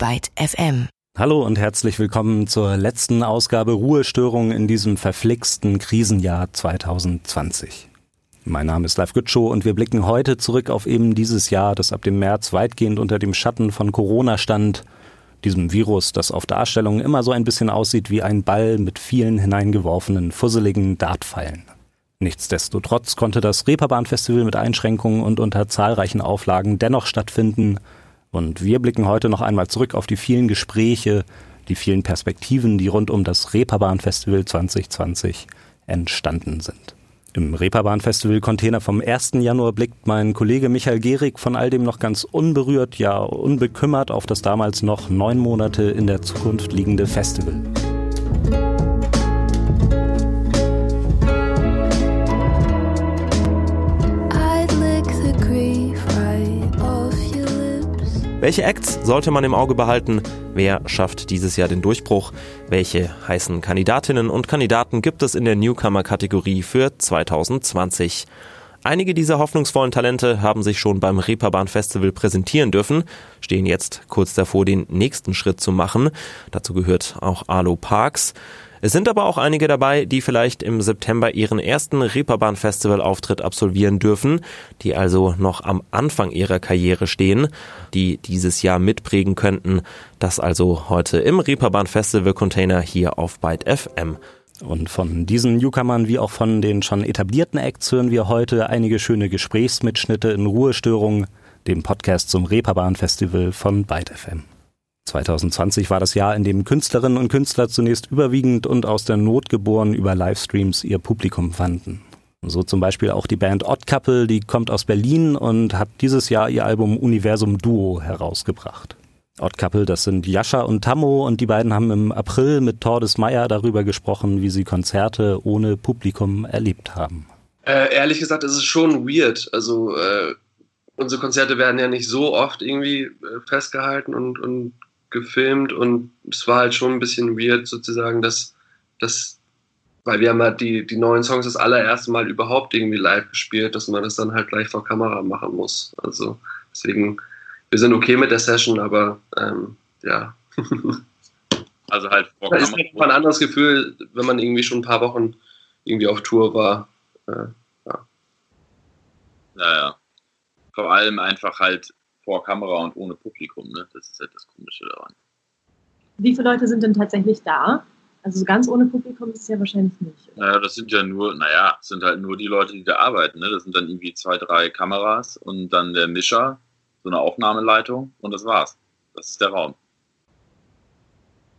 Byte FM. Hallo und herzlich willkommen zur letzten Ausgabe Ruhestörung in diesem verflixten Krisenjahr 2020. Mein Name ist Live Gütschow und wir blicken heute zurück auf eben dieses Jahr, das ab dem März weitgehend unter dem Schatten von Corona stand, diesem Virus, das auf Darstellungen immer so ein bisschen aussieht wie ein Ball mit vielen hineingeworfenen, fusseligen Dartpfeilen. Nichtsdestotrotz konnte das Reeperbahn-Festival mit Einschränkungen und unter zahlreichen Auflagen dennoch stattfinden und wir blicken heute noch einmal zurück auf die vielen Gespräche, die vielen Perspektiven, die rund um das Reeperbahn-Festival 2020 entstanden sind. Im Reeperbahn-Festival-Container vom 1. Januar blickt mein Kollege Michael Gehrig von all dem noch ganz unberührt, ja unbekümmert auf das damals noch neun Monate in der Zukunft liegende Festival. Welche Acts sollte man im Auge behalten? Wer schafft dieses Jahr den Durchbruch? Welche heißen Kandidatinnen und Kandidaten gibt es in der Newcomer-Kategorie für 2020? Einige dieser hoffnungsvollen Talente haben sich schon beim Reeperbahn Festival präsentieren dürfen, stehen jetzt kurz davor, den nächsten Schritt zu machen. Dazu gehört auch Arlo Parks. Es sind aber auch einige dabei, die vielleicht im September ihren ersten Reeperbahn Festival Auftritt absolvieren dürfen, die also noch am Anfang ihrer Karriere stehen, die dieses Jahr mitprägen könnten. Das also heute im Reeperbahn Festival Container hier auf Byte FM. Und von diesen Newcomern wie auch von den schon etablierten Acts hören wir heute einige schöne Gesprächsmitschnitte in Ruhestörungen, dem Podcast zum Reeperbahn Festival von Byte FM. 2020 war das Jahr, in dem Künstlerinnen und Künstler zunächst überwiegend und aus der Not geboren über Livestreams ihr Publikum fanden. So zum Beispiel auch die Band Odd Couple, die kommt aus Berlin und hat dieses Jahr ihr Album Universum Duo herausgebracht. Odd Couple, das sind Jascha und Tammo und die beiden haben im April mit Tordes Meyer darüber gesprochen, wie sie Konzerte ohne Publikum erlebt haben. Äh, ehrlich gesagt, ist es schon weird. Also äh, unsere Konzerte werden ja nicht so oft irgendwie äh, festgehalten und, und gefilmt und es war halt schon ein bisschen weird sozusagen, dass, dass weil wir haben halt die, die neuen Songs das allererste Mal überhaupt irgendwie live gespielt, dass man das dann halt gleich vor Kamera machen muss. Also deswegen, wir sind okay mit der Session, aber ähm, ja. Also halt vor Kamera. ist halt ein anderes Gefühl, wenn man irgendwie schon ein paar Wochen irgendwie auf Tour war. Äh, ja. Naja. Vor allem einfach halt vor Kamera und ohne Publikum. Ne? Das ist halt das Komische daran. Wie viele Leute sind denn tatsächlich da? Also ganz ohne Publikum ist es ja wahrscheinlich nicht. Naja, das sind ja nur, naja, sind halt nur die Leute, die da arbeiten. Ne? Das sind dann irgendwie zwei, drei Kameras und dann der Mischer, so eine Aufnahmeleitung und das war's. Das ist der Raum.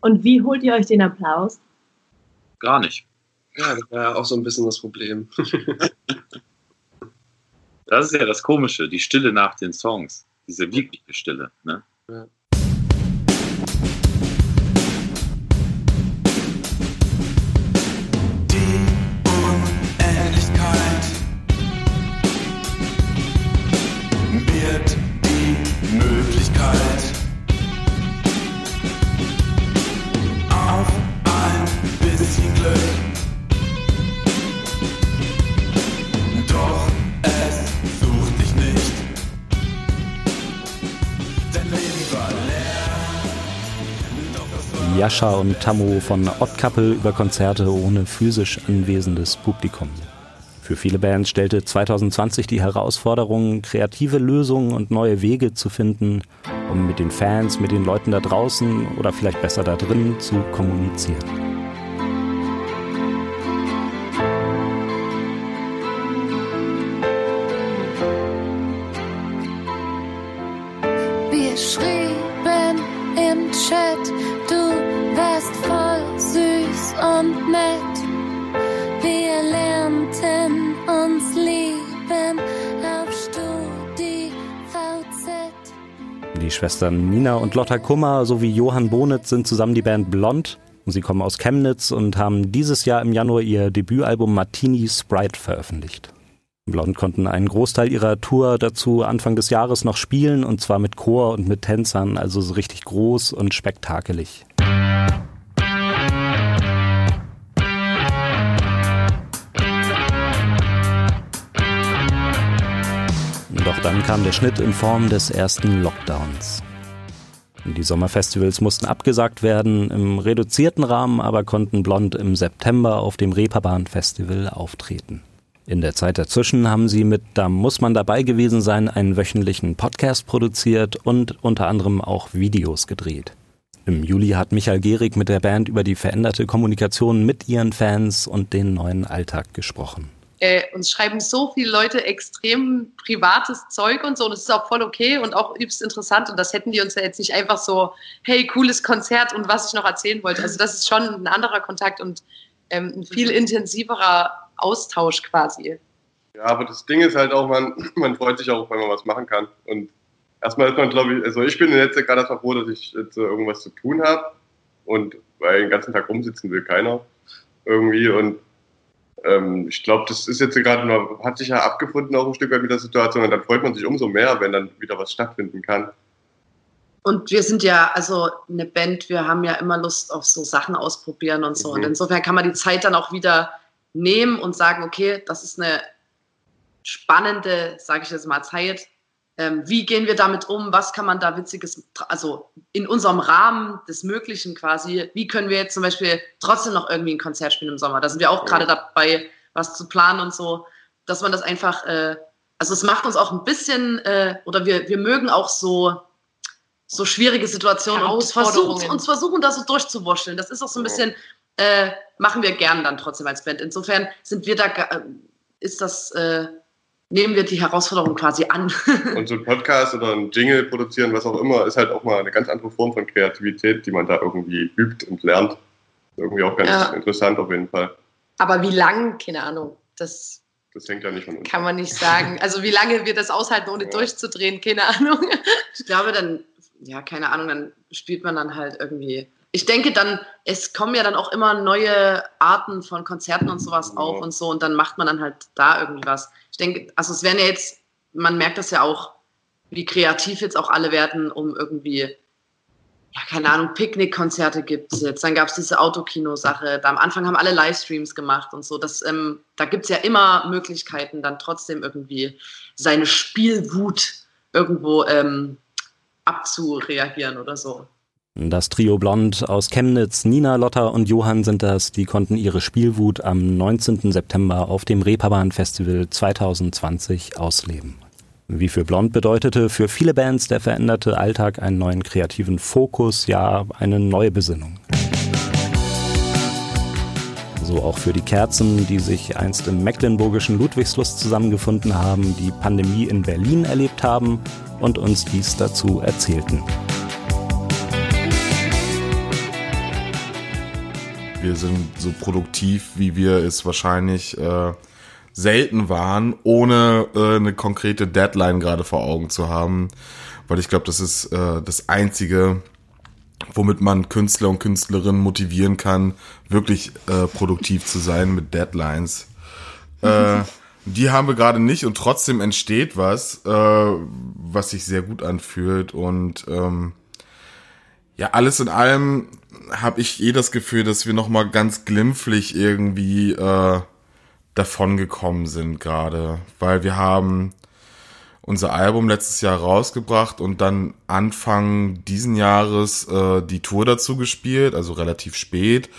Und wie holt ihr euch den Applaus? Gar nicht. Ja, das war ja auch so ein bisschen das Problem. das ist ja das Komische, die Stille nach den Songs diese wirkliche Stille. Ne? Ja. Jascha und Tammo von Couple über Konzerte ohne physisch anwesendes Publikum. Für viele Bands stellte 2020 die Herausforderung, kreative Lösungen und neue Wege zu finden, um mit den Fans, mit den Leuten da draußen oder vielleicht besser da drin zu kommunizieren. Schwestern Nina und Lotta Kummer sowie Johann Bonitz sind zusammen die Band Blond. Sie kommen aus Chemnitz und haben dieses Jahr im Januar ihr Debütalbum Martini Sprite veröffentlicht. Blond konnten einen Großteil ihrer Tour dazu Anfang des Jahres noch spielen und zwar mit Chor und mit Tänzern, also so richtig groß und spektakelig. Doch dann kam der Schnitt in Form des ersten Lockdowns. Die Sommerfestivals mussten abgesagt werden, im reduzierten Rahmen aber konnten Blond im September auf dem Reeperbahn Festival auftreten. In der Zeit dazwischen haben sie mit Da muss man dabei gewesen sein einen wöchentlichen Podcast produziert und unter anderem auch Videos gedreht. Im Juli hat Michael Gehrig mit der Band über die veränderte Kommunikation mit ihren Fans und den neuen Alltag gesprochen. Äh, uns schreiben so viele Leute extrem privates Zeug und so und es ist auch voll okay und auch übelst interessant und das hätten die uns ja jetzt nicht einfach so, hey, cooles Konzert und was ich noch erzählen wollte. Also das ist schon ein anderer Kontakt und ähm, ein viel intensiverer Austausch quasi. Ja, aber das Ding ist halt auch, man, man freut sich auch, wenn man was machen kann. Und erstmal ist man, glaube ich, also ich bin jetzt gerade erstmal froh, dass ich jetzt irgendwas zu tun habe. Und weil den ganzen Tag rumsitzen will keiner irgendwie. Und ähm, ich glaube, das ist jetzt gerade noch, hat sich ja abgefunden auch ein Stück weit mit der Situation. Und dann freut man sich umso mehr, wenn dann wieder was stattfinden kann. Und wir sind ja, also eine Band, wir haben ja immer Lust auf so Sachen ausprobieren und so. Mhm. Und insofern kann man die Zeit dann auch wieder nehmen und sagen, okay, das ist eine spannende, sage ich jetzt mal, Zeit. Ähm, wie gehen wir damit um? Was kann man da witziges, also in unserem Rahmen des Möglichen quasi, wie können wir jetzt zum Beispiel trotzdem noch irgendwie ein Konzert spielen im Sommer? Da sind wir auch gerade dabei, was zu planen und so, dass man das einfach, äh, also es macht uns auch ein bisschen, äh, oder wir, wir mögen auch so, so schwierige Situationen und versuchen, uns versuchen, da so durchzuwurschteln. Das ist auch so ein bisschen, äh, machen wir gern dann trotzdem als Band. Insofern sind wir da, äh, ist das, äh, nehmen wir die Herausforderung quasi an. und so ein Podcast oder ein Jingle produzieren, was auch immer, ist halt auch mal eine ganz andere Form von Kreativität, die man da irgendwie übt und lernt. Irgendwie auch ganz ja. interessant auf jeden Fall. Aber wie lang, keine Ahnung, das, das hängt ja nicht von uns. Kann man nicht sagen. Also wie lange wir das aushalten, ohne ja. durchzudrehen, keine Ahnung. Ich glaube dann, ja, keine Ahnung, dann spielt man dann halt irgendwie ich denke dann, es kommen ja dann auch immer neue Arten von Konzerten und sowas auf und so und dann macht man dann halt da irgendwie was. Ich denke, also es werden ja jetzt, man merkt das ja auch, wie kreativ jetzt auch alle werden, um irgendwie, ja, keine Ahnung, Picknickkonzerte gibt es jetzt. Dann gab es diese Autokino-Sache. Da am Anfang haben alle Livestreams gemacht und so. Das, ähm, da gibt es ja immer Möglichkeiten, dann trotzdem irgendwie seine Spielwut irgendwo ähm, abzureagieren oder so. Das Trio Blond aus Chemnitz, Nina, Lotta und Johann sind das, die konnten ihre Spielwut am 19. September auf dem Reeperbahn Festival 2020 ausleben. Wie für Blond bedeutete für viele Bands der veränderte Alltag einen neuen kreativen Fokus, ja eine neue Besinnung. So auch für die Kerzen, die sich einst im mecklenburgischen Ludwigslust zusammengefunden haben, die Pandemie in Berlin erlebt haben und uns dies dazu erzählten. Wir sind so produktiv, wie wir es wahrscheinlich äh, selten waren, ohne äh, eine konkrete Deadline gerade vor Augen zu haben. Weil ich glaube, das ist äh, das Einzige, womit man Künstler und Künstlerinnen motivieren kann, wirklich äh, produktiv zu sein mit Deadlines. Äh, die haben wir gerade nicht und trotzdem entsteht was, äh, was sich sehr gut anfühlt und ähm, ja, alles in allem habe ich eh das Gefühl, dass wir noch mal ganz glimpflich irgendwie äh, davon gekommen sind gerade, weil wir haben unser Album letztes Jahr rausgebracht und dann Anfang diesen Jahres äh, die Tour dazu gespielt, also relativ spät,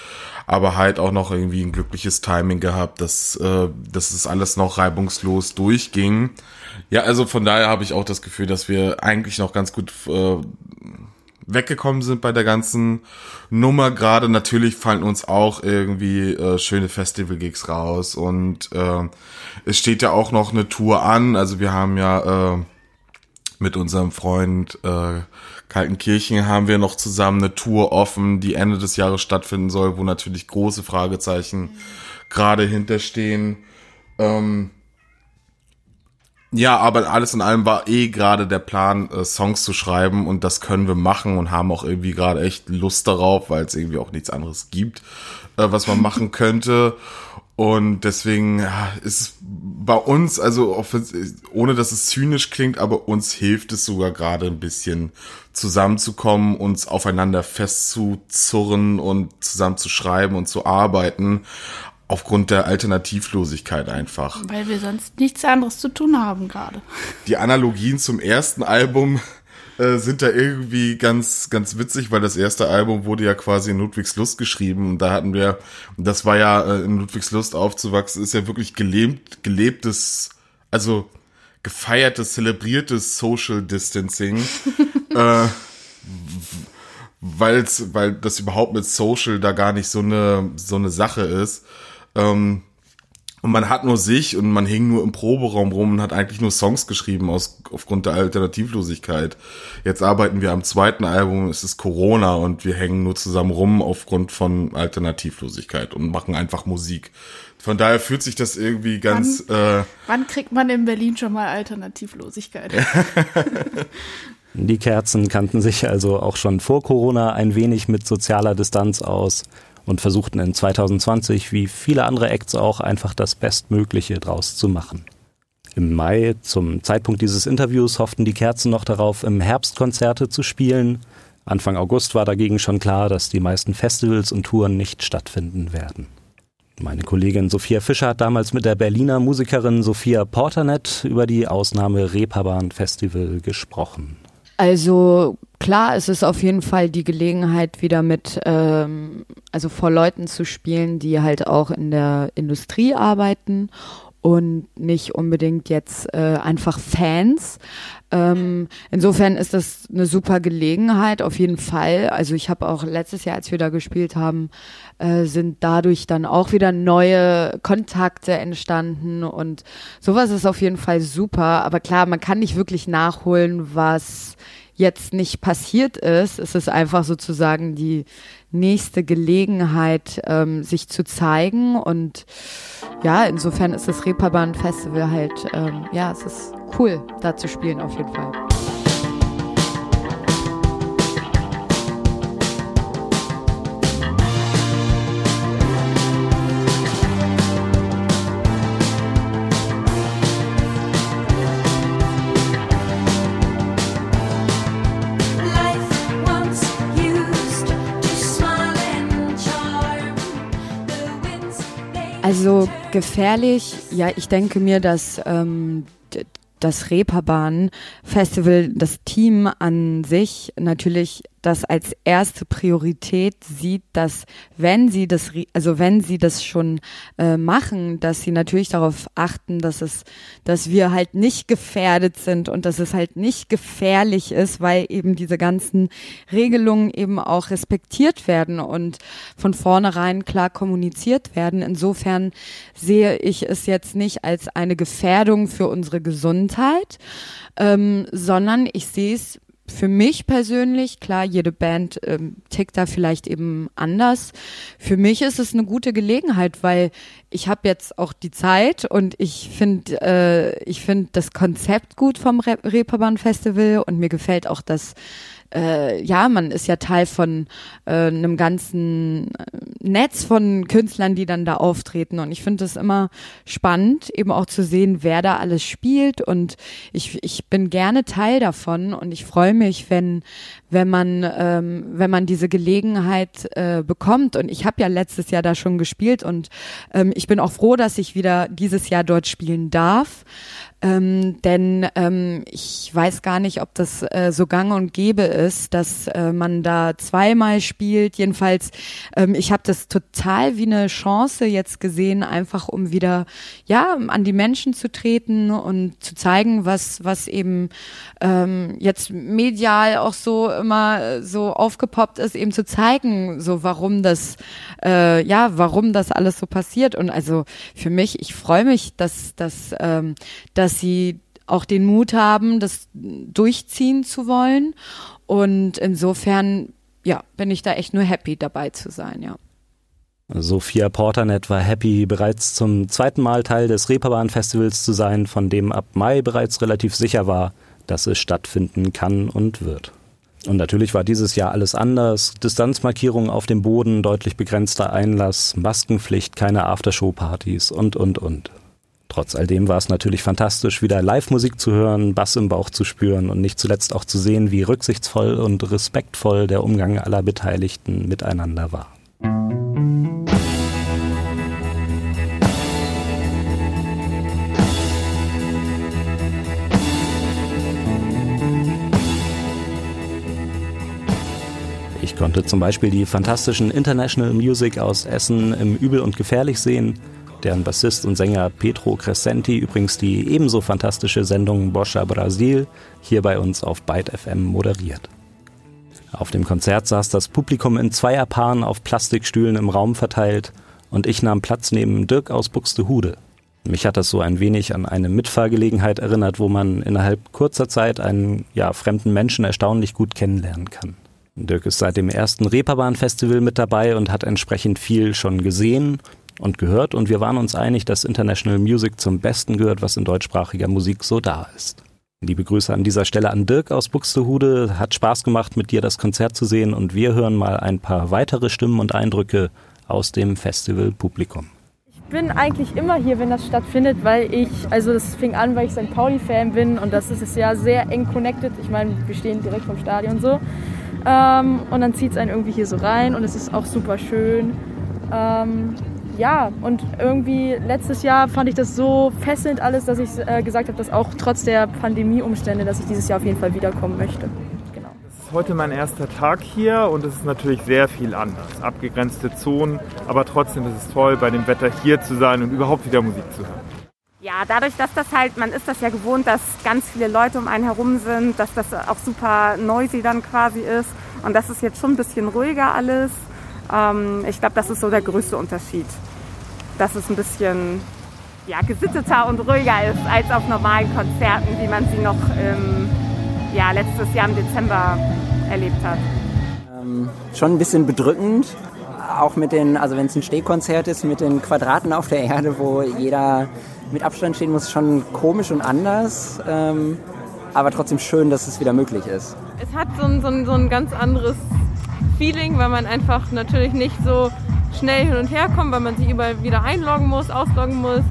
aber halt auch noch irgendwie ein glückliches Timing gehabt, dass, äh, dass es alles noch reibungslos durchging. Ja, also von daher habe ich auch das Gefühl, dass wir eigentlich noch ganz gut äh, weggekommen sind bei der ganzen Nummer. Gerade natürlich fallen uns auch irgendwie äh, schöne Festival-Gigs raus und äh, es steht ja auch noch eine Tour an. Also wir haben ja äh, mit unserem Freund äh, Kaltenkirchen haben wir noch zusammen eine Tour offen, die Ende des Jahres stattfinden soll, wo natürlich große Fragezeichen gerade hinterstehen. Ähm, ja, aber alles in allem war eh gerade der Plan, äh, Songs zu schreiben und das können wir machen und haben auch irgendwie gerade echt Lust darauf, weil es irgendwie auch nichts anderes gibt, äh, was man machen könnte. Und deswegen ja, ist bei uns, also ohne dass es zynisch klingt, aber uns hilft es sogar gerade ein bisschen zusammenzukommen, uns aufeinander festzuzurren und zusammen zu schreiben und zu arbeiten aufgrund der Alternativlosigkeit einfach. Weil wir sonst nichts anderes zu tun haben gerade. Die Analogien zum ersten Album äh, sind da irgendwie ganz, ganz witzig, weil das erste Album wurde ja quasi in Ludwigslust geschrieben und da hatten wir, das war ja äh, in Ludwigslust aufzuwachsen, ist ja wirklich gelebt, gelebtes, also gefeiertes, zelebriertes Social Distancing. äh, weil's, weil das überhaupt mit Social da gar nicht so eine, so eine Sache ist. Ähm, und man hat nur sich und man hing nur im Proberaum rum und hat eigentlich nur Songs geschrieben aus, aufgrund der Alternativlosigkeit. Jetzt arbeiten wir am zweiten Album, es ist Corona und wir hängen nur zusammen rum aufgrund von Alternativlosigkeit und machen einfach Musik. Von daher fühlt sich das irgendwie ganz. Wann, äh, wann kriegt man in Berlin schon mal Alternativlosigkeit? Die Kerzen kannten sich also auch schon vor Corona ein wenig mit sozialer Distanz aus und versuchten in 2020, wie viele andere Acts auch, einfach das Bestmögliche draus zu machen. Im Mai, zum Zeitpunkt dieses Interviews, hofften die Kerzen noch darauf, im Herbst Konzerte zu spielen. Anfang August war dagegen schon klar, dass die meisten Festivals und Touren nicht stattfinden werden. Meine Kollegin Sophia Fischer hat damals mit der Berliner Musikerin Sophia Porternet über die Ausnahme Reeperbahn Festival gesprochen. Also klar, es ist auf jeden Fall die Gelegenheit, wieder mit, ähm, also vor Leuten zu spielen, die halt auch in der Industrie arbeiten und nicht unbedingt jetzt äh, einfach Fans. Ähm, insofern ist das eine super Gelegenheit, auf jeden Fall. Also ich habe auch letztes Jahr, als wir da gespielt haben, äh, sind dadurch dann auch wieder neue Kontakte entstanden und sowas ist auf jeden Fall super. Aber klar, man kann nicht wirklich nachholen, was jetzt nicht passiert ist. Es ist einfach sozusagen die nächste Gelegenheit, ähm, sich zu zeigen. Und ja, insofern ist das Reeperbahn Festival halt, ähm, ja, es ist cool, da zu spielen auf jeden Fall. Also gefährlich, ja, ich denke mir, dass ähm, das Reeperbahn Festival, das Team an sich natürlich das als erste Priorität sieht, dass wenn sie das, also wenn sie das schon äh, machen, dass sie natürlich darauf achten, dass es, dass wir halt nicht gefährdet sind und dass es halt nicht gefährlich ist, weil eben diese ganzen Regelungen eben auch respektiert werden und von vornherein klar kommuniziert werden. Insofern sehe ich es jetzt nicht als eine Gefährdung für unsere Gesundheit, ähm, sondern ich sehe es für mich persönlich, klar, jede Band ähm, tickt da vielleicht eben anders. Für mich ist es eine gute Gelegenheit, weil ich habe jetzt auch die Zeit und ich finde äh, ich finde das Konzept gut vom Re Reeperbahn Festival und mir gefällt auch das äh, ja, man ist ja Teil von äh, einem ganzen äh, Netz von Künstlern, die dann da auftreten. Und ich finde es immer spannend, eben auch zu sehen, wer da alles spielt. Und ich, ich bin gerne Teil davon und ich freue mich, wenn, wenn man, ähm, wenn man diese Gelegenheit äh, bekommt. Und ich habe ja letztes Jahr da schon gespielt und ähm, ich bin auch froh, dass ich wieder dieses Jahr dort spielen darf. Ähm, denn ähm, ich weiß gar nicht, ob das äh, so gang und gäbe ist, dass äh, man da zweimal spielt. Jedenfalls, ähm, ich habe das total wie eine Chance jetzt gesehen, einfach um wieder ja an die Menschen zu treten und zu zeigen, was was eben ähm, jetzt medial auch so immer so aufgepoppt ist, eben zu zeigen, so warum das äh, ja warum das alles so passiert. Und also für mich, ich freue mich, dass dass ähm, dass sie auch den Mut haben, das durchziehen zu wollen. Und insofern, ja, bin ich da echt nur happy dabei zu sein, ja. Sophia Porternet war happy, bereits zum zweiten Mal Teil des Reeperbahn Festivals zu sein, von dem ab Mai bereits relativ sicher war, dass es stattfinden kann und wird. Und natürlich war dieses Jahr alles anders. Distanzmarkierungen auf dem Boden, deutlich begrenzter Einlass, Maskenpflicht, keine Aftershow-Partys und, und, und. Trotz all dem war es natürlich fantastisch, wieder Live-Musik zu hören, Bass im Bauch zu spüren und nicht zuletzt auch zu sehen, wie rücksichtsvoll und respektvoll der Umgang aller Beteiligten miteinander war. Konnte zum Beispiel die fantastischen International Music aus Essen im Übel und Gefährlich sehen, deren Bassist und Sänger Petro Crescenti übrigens die ebenso fantastische Sendung Boscha Brasil hier bei uns auf Byte FM moderiert. Auf dem Konzert saß das Publikum in Zweierpaaren auf Plastikstühlen im Raum verteilt und ich nahm Platz neben Dirk aus Buxtehude. Mich hat das so ein wenig an eine Mitfahrgelegenheit erinnert, wo man innerhalb kurzer Zeit einen ja, fremden Menschen erstaunlich gut kennenlernen kann. Dirk ist seit dem ersten Reeperbahn-Festival mit dabei und hat entsprechend viel schon gesehen und gehört und wir waren uns einig, dass International Music zum Besten gehört, was in deutschsprachiger Musik so da ist. Liebe Grüße an dieser Stelle an Dirk aus Buxtehude. Hat Spaß gemacht, mit dir das Konzert zu sehen und wir hören mal ein paar weitere Stimmen und Eindrücke aus dem Festival-Publikum. Ich bin eigentlich immer hier, wenn das stattfindet, weil ich, also das fing an, weil ich St. Pauli-Fan bin und das ist ja sehr eng connected. Ich meine, wir stehen direkt vom Stadion so. Ähm, und dann zieht es einen irgendwie hier so rein und es ist auch super schön. Ähm, ja, und irgendwie letztes Jahr fand ich das so fesselnd alles, dass ich äh, gesagt habe, dass auch trotz der Pandemieumstände, dass ich dieses Jahr auf jeden Fall wiederkommen möchte. Genau. Es ist heute mein erster Tag hier und es ist natürlich sehr viel anders. Abgegrenzte Zonen, aber trotzdem ist es toll, bei dem Wetter hier zu sein und überhaupt wieder Musik zu hören. Ja, dadurch, dass das halt, man ist das ja gewohnt, dass ganz viele Leute um einen herum sind, dass das auch super noisy dann quasi ist und das ist jetzt schon ein bisschen ruhiger alles. Ähm, ich glaube, das ist so der größte Unterschied. Dass es ein bisschen ja, gesitteter und ruhiger ist als auf normalen Konzerten, wie man sie noch ähm, ja, letztes Jahr im Dezember erlebt hat. Ähm, schon ein bisschen bedrückend, auch mit den, also wenn es ein Stehkonzert ist, mit den Quadraten auf der Erde, wo jeder mit Abstand stehen muss, schon komisch und anders. Ähm, aber trotzdem schön, dass es wieder möglich ist. Es hat so ein, so ein, so ein ganz anderes Feeling, weil man einfach natürlich nicht so schnell hin und her kommt, weil man sich überall wieder einloggen muss, ausloggen muss.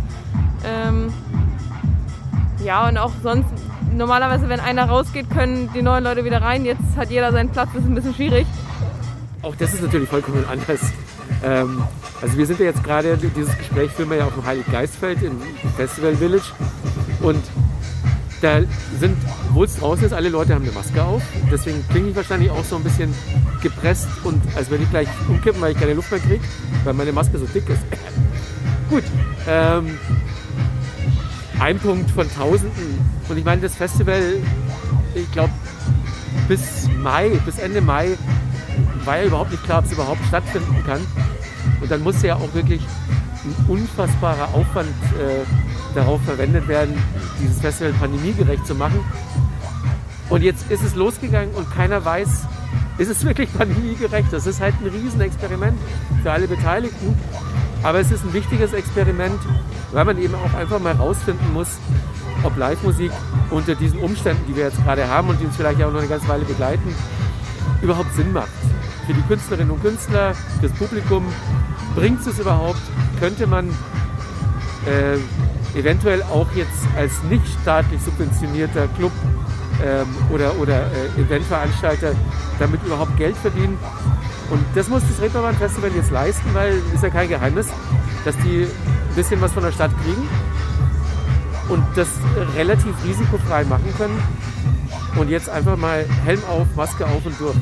Ähm, ja, und auch sonst, normalerweise, wenn einer rausgeht, können die neuen Leute wieder rein. Jetzt hat jeder seinen Platz, das ist ein bisschen schwierig. Auch das ist natürlich vollkommen anders. Ähm, also wir sind ja jetzt gerade, dieses Gespräch führen wir ja auf dem Heiliggeistfeld im Festival Village. Und da sind, obwohl es draußen ist, alle Leute haben eine Maske auf. Deswegen klinge ich wahrscheinlich auch so ein bisschen gepresst und als wenn ich gleich umkippen, weil ich keine Luft mehr kriege, weil meine Maske so dick ist. Gut. Ähm, ein Punkt von Tausenden. Und ich meine, das Festival, ich glaube, bis Mai, bis Ende Mai war ja überhaupt nicht klar, ob es überhaupt stattfinden kann. Und dann muss ja auch wirklich ein unfassbarer Aufwand äh, darauf verwendet werden, dieses Festival pandemiegerecht zu machen. Und jetzt ist es losgegangen und keiner weiß, ist es wirklich pandemiegerecht. Das ist halt ein Riesenexperiment für alle Beteiligten. Aber es ist ein wichtiges Experiment, weil man eben auch einfach mal rausfinden muss, ob Live-Musik unter diesen Umständen, die wir jetzt gerade haben und die uns vielleicht auch noch eine ganze Weile begleiten, überhaupt Sinn macht. Für die Künstlerinnen und Künstler, fürs Publikum, bringt es überhaupt? Könnte man äh, eventuell auch jetzt als nicht staatlich subventionierter Club ähm, oder, oder äh, Eventveranstalter damit überhaupt Geld verdienen. Und das muss das Reeperbahn Festival jetzt leisten, weil ist ja kein Geheimnis, dass die ein bisschen was von der Stadt kriegen und das relativ risikofrei machen können. Und jetzt einfach mal Helm auf, Maske auf und durch.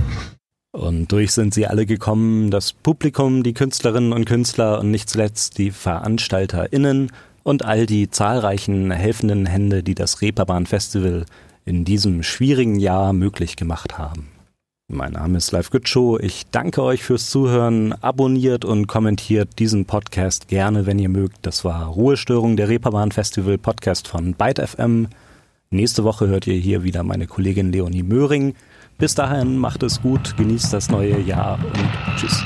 Und durch sind sie alle gekommen, das Publikum, die Künstlerinnen und Künstler und nicht zuletzt die VeranstalterInnen und all die zahlreichen helfenden Hände, die das Reeperbahn Festival in diesem schwierigen Jahr möglich gemacht haben. Mein Name ist Live Gütschow. Ich danke euch fürs Zuhören. Abonniert und kommentiert diesen Podcast gerne, wenn ihr mögt. Das war Ruhestörung der Reeperbahn Festival Podcast von Byte FM. Nächste Woche hört ihr hier wieder meine Kollegin Leonie Möhring. Bis dahin macht es gut, genießt das neue Jahr und tschüss.